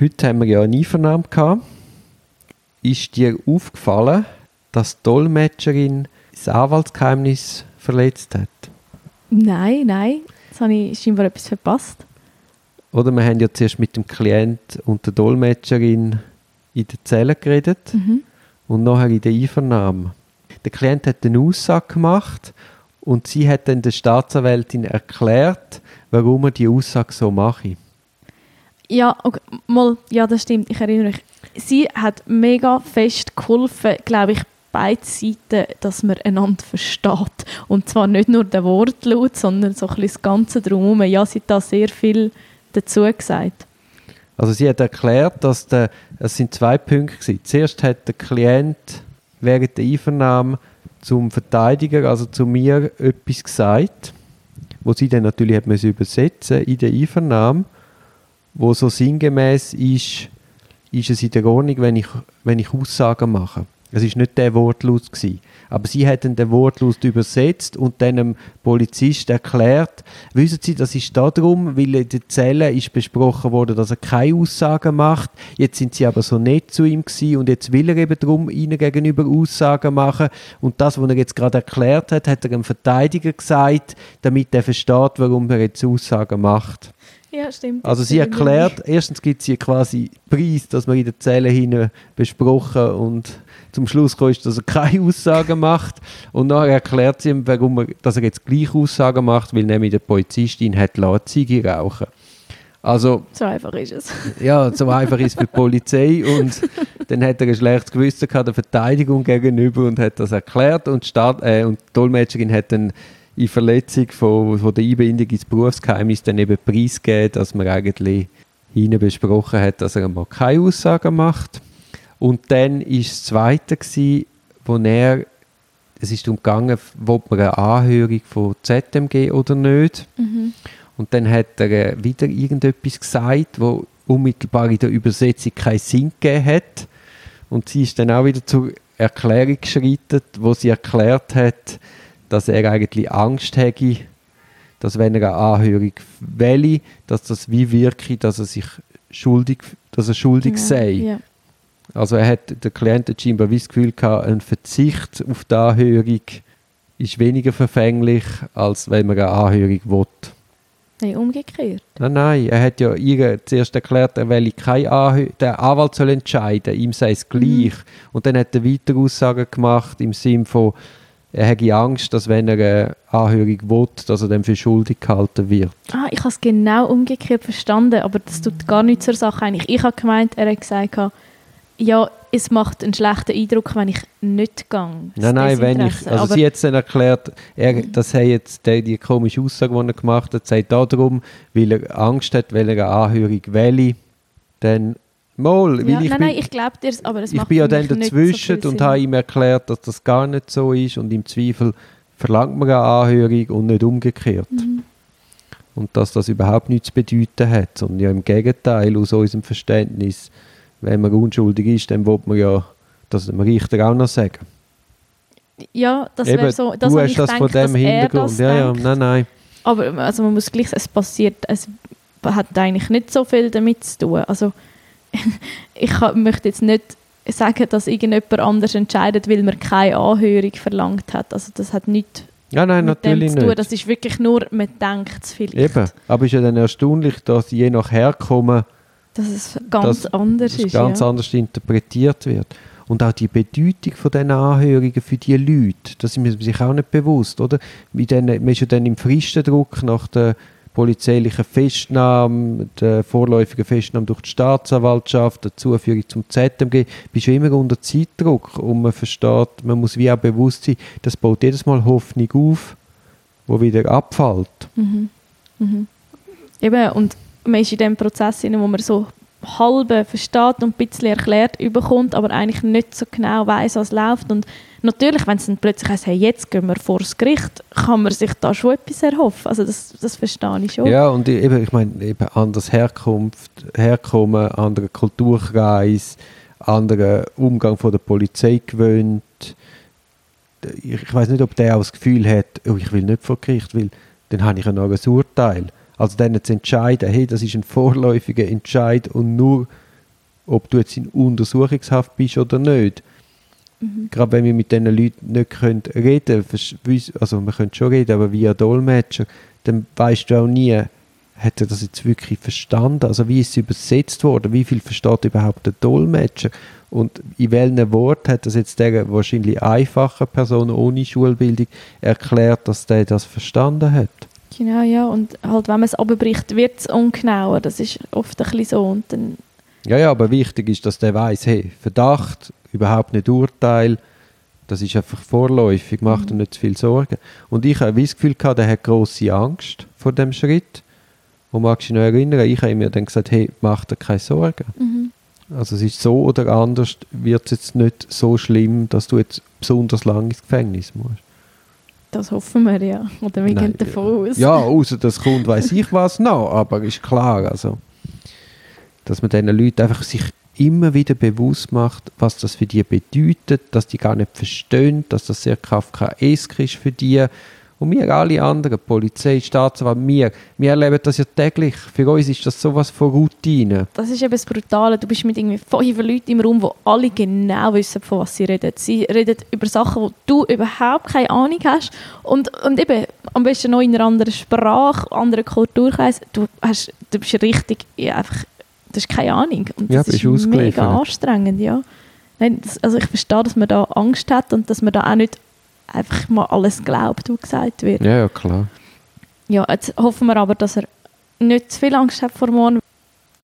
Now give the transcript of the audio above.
Heute haben wir ja eine Einvernahme gehabt. Ist dir aufgefallen, dass die Dolmetscherin das Anwaltsgeheimnis verletzt hat? Nein, nein. Jetzt habe ich scheinbar etwas verpasst. Oder wir haben ja zuerst mit dem Klient und der Dolmetscherin in der Zelle geredet Mhm. und nachher in der Einvernahme. Der Klient hat eine Aussage gemacht und sie hat dann der Staatsanwältin erklärt, warum er die Aussage so mache. Ja, okay, mal, ja, das stimmt. Ich erinnere mich. Sie hat mega fest geholfen, glaube ich, beide Seiten, dass man einander versteht. Und zwar nicht nur den Wortlaut, sondern so ein bisschen das Ganze drumherum. Ja, sie hat da sehr viel dazu gesagt. Also sie hat erklärt, dass der, es sind zwei Punkte gewesen. Zuerst hat der Klient während der Einvernahme zum Verteidiger, also zu mir, etwas gesagt, wo sie dann natürlich hat übersetzen in der Einvernahme, wo so sinngemäß ist, ist es in der Ordnung, wenn ich, wenn ich Aussagen mache. Es ist nicht der Wortlaut gewesen. Aber sie dann den Wortlaut übersetzt und dann dem Polizist erklärt, wissen Sie, das ist darum, weil in der Zelle ist besprochen worden, dass er keine Aussagen macht. Jetzt sind sie aber so nett zu ihm gewesen und jetzt will er eben darum ihnen gegenüber Aussagen machen. Und das, was er jetzt gerade erklärt hat, hat er dem Verteidiger gesagt, damit er versteht, warum er jetzt Aussagen macht. Ja, stimmt. Also sie erklärt, erstens gibt sie quasi Preis, dass man in der Zelle hinein besprochen und zum Schluss kommt, dass er keine Aussagen macht und nachher erklärt sie ihm, warum er, dass er jetzt gleich Aussagen macht, weil nämlich der Polizistin hat Ziege rauchen. Also So einfach ist es. ja, so einfach ist für die Polizei und dann hat er ein schlechtes Gewissen gehabt der Verteidigung gegenüber und hat das erklärt und, die Staat, äh, und die Dolmetscherin hat dann in Verletzung von, von der Einbindung ins Berufsgeheimnis dann eben preisgegeben, dass man eigentlich hinein besprochen hat, dass er mal keine Aussagen macht. Und dann ist das Zweite gewesen, wo er, es ist darum gegangen, ob man eine Anhörung von ZMG oder nicht. Mhm. Und dann hat er äh, wieder irgendetwas gesagt, wo unmittelbar in der Übersetzung keinen Sinn gegeben hat. Und sie ist dann auch wieder zur Erklärung geschritten, wo sie erklärt hat, dass er eigentlich Angst hätte, dass wenn er eine Anhörung wähle, dass das wie wirke, dass er sich schuldig, dass er schuldig Genau, sei. Ja. Also er hat, der Klient hat scheinbar wie das Gefühl gehabt, ein Verzicht auf die Anhörung ist weniger verfänglich, als wenn man eine Anhörung will. Nein, umgekehrt. Nein, nein, er hat ja ihr zuerst erklärt, er will keine Anhörung, der Anwalt soll entscheiden, ihm sei es gleich. Und dann hat er weitere Aussagen gemacht im Sinne von, er hätte Angst, dass wenn er eine Anhörung will, dass er dann für schuldig gehalten wird. Ah, ich habe es genau umgekehrt verstanden, aber das tut gar nichts zur Sache eigentlich. Ich habe gemeint, er hat gesagt, ja, es macht einen schlechten Eindruck, wenn ich nicht gehe. Nein, nein, wenn ich, also aber sie hat es dann erklärt, er, das hat jetzt die, die komische Aussage, die er gemacht hat, sagt darum, weil er Angst hat, weil er eine Anhörung wähle, dann mal, ja, ich nein, bin, nein, ich glaube dir, aber es ich bin ja dann dazwischen so und habe ihm erklärt, dass das gar nicht so ist und im Zweifel verlangt man eine Anhörung und nicht umgekehrt. Mhm. Und dass das überhaupt nichts zu bedeuten hat, sondern ja im Gegenteil, aus unserem Verständnis, wenn man unschuldig ist, dann will man ja das dem Richter auch noch sagen. Ja, das wäre so, das du hast ich das gedacht, von dem er Hintergrund. ja, ja, nein, nein. Aber also man muss gleich, es passiert, es hat eigentlich nicht so viel damit zu tun. Also ich möchte jetzt nicht sagen, dass irgendjemand anders entscheidet, weil man keine Anhörung verlangt hat. Also das hat nichts Ja, nein, mit dem natürlich zu tun. nicht. Das ist wirklich nur, man denkt es vielleicht, Eben. Aber es ist ja dann erstaunlich, dass je nach Herkommen dass es ganz Das- anders das ist. ganz ja. anders interpretiert wird. Und auch die Bedeutung von diesen Anhörungen für die Leute, das ist man sich auch nicht bewusst, oder? Wie dann, man ist ja dann im Fristendruck nach der polizeilichen Festnahme, der vorläufigen Festnahme durch die Staatsanwaltschaft, der Zuführung zum ZMG, bist du immer unter Zeitdruck und man versteht, man muss wie auch bewusst sein, das baut jedes Mal Hoffnung auf, wo wieder abfällt. Mhm. Mhm. Eben, und man ist in dem Prozess, in wo man so halbe versteht und ein bisschen erklärt überkommt, aber eigentlich nicht so genau weiß, was läuft. Und natürlich, wenn es dann plötzlich heißt, hey, jetzt gehen wir vor das Gericht, kann man sich da schon etwas erhoffen. Also das, das verstehe ich schon. Ja, und eben, ich meine, eben anders Herkunft, Herkommen, anderer Kulturkreis, anderer Umgang von der Polizei gewöhnt. Ich, ich weiß nicht, ob der auch das Gefühl hat, oh, ich will nicht vor Gericht, weil dann habe ich ja noch ein Urteil. Also dann zu entscheiden, hey, das ist ein vorläufiger Entscheid und nur ob du jetzt in Untersuchungshaft bist oder nicht. Mhm. Gerade wenn wir mit diesen Leuten nicht können reden können, also wir können schon reden, aber via Dolmetscher, dann weißt du auch nie, hat er das jetzt wirklich verstanden? Also wie ist es übersetzt worden? Wie viel versteht überhaupt der Dolmetscher? Und in welchem Wort hat das jetzt der wahrscheinlich einfache Person ohne Schulbildung erklärt, dass der das verstanden hat? Genau, ja. Und halt, wenn man es abbricht, wird es ungenauer. Das ist oft ein bisschen so. Und dann ja, ja, aber wichtig ist, dass der weiß, hey, Verdacht, überhaupt nicht Urteil, das ist einfach vorläufig, macht mhm. nicht zu viel Sorgen. Und ich habe das Gefühl gehabt, der hat große Angst vor dem Schritt. Und magst du dich noch erinnern, ich habe mir dann gesagt, hey, mach dir keine Sorgen. Mhm. Also es ist so oder anders, wird es jetzt nicht so schlimm, dass du jetzt besonders lange ins Gefängnis musst. Das hoffen wir ja. Oder wir gehen davon aus. Ja, außer das kommt, weiß ich was noch, aber ist klar, also, dass man diesen Leuten einfach sich immer wieder bewusst macht, was das für die bedeutet, dass die gar nicht verstehen, dass das sehr kafkaesk ist für die und wir alle anderen, Polizei, Staatsanwalt, wir, wir erleben das ja täglich. Für uns ist das sowas von Routine. Das ist eben das Brutale. Du bist mit irgendwie fünf Leuten im Raum, die alle genau wissen, von was sie reden. Sie reden über Sachen, wo du überhaupt keine Ahnung hast. Und, und eben, am besten noch in einer anderen Sprache, anderen Kulturkreis. Du, hast, du bist richtig, ja, einfach, du hast keine Ahnung. Und das ja, ist mega anstrengend, ja. Nein, das, also ich verstehe, dass man da Angst hat und dass man da auch nicht einfach mal alles glaubt, was gesagt wird. Ja, ja, klar. Ja, jetzt hoffen wir aber, dass er nicht zu viel Angst hat vor morgen.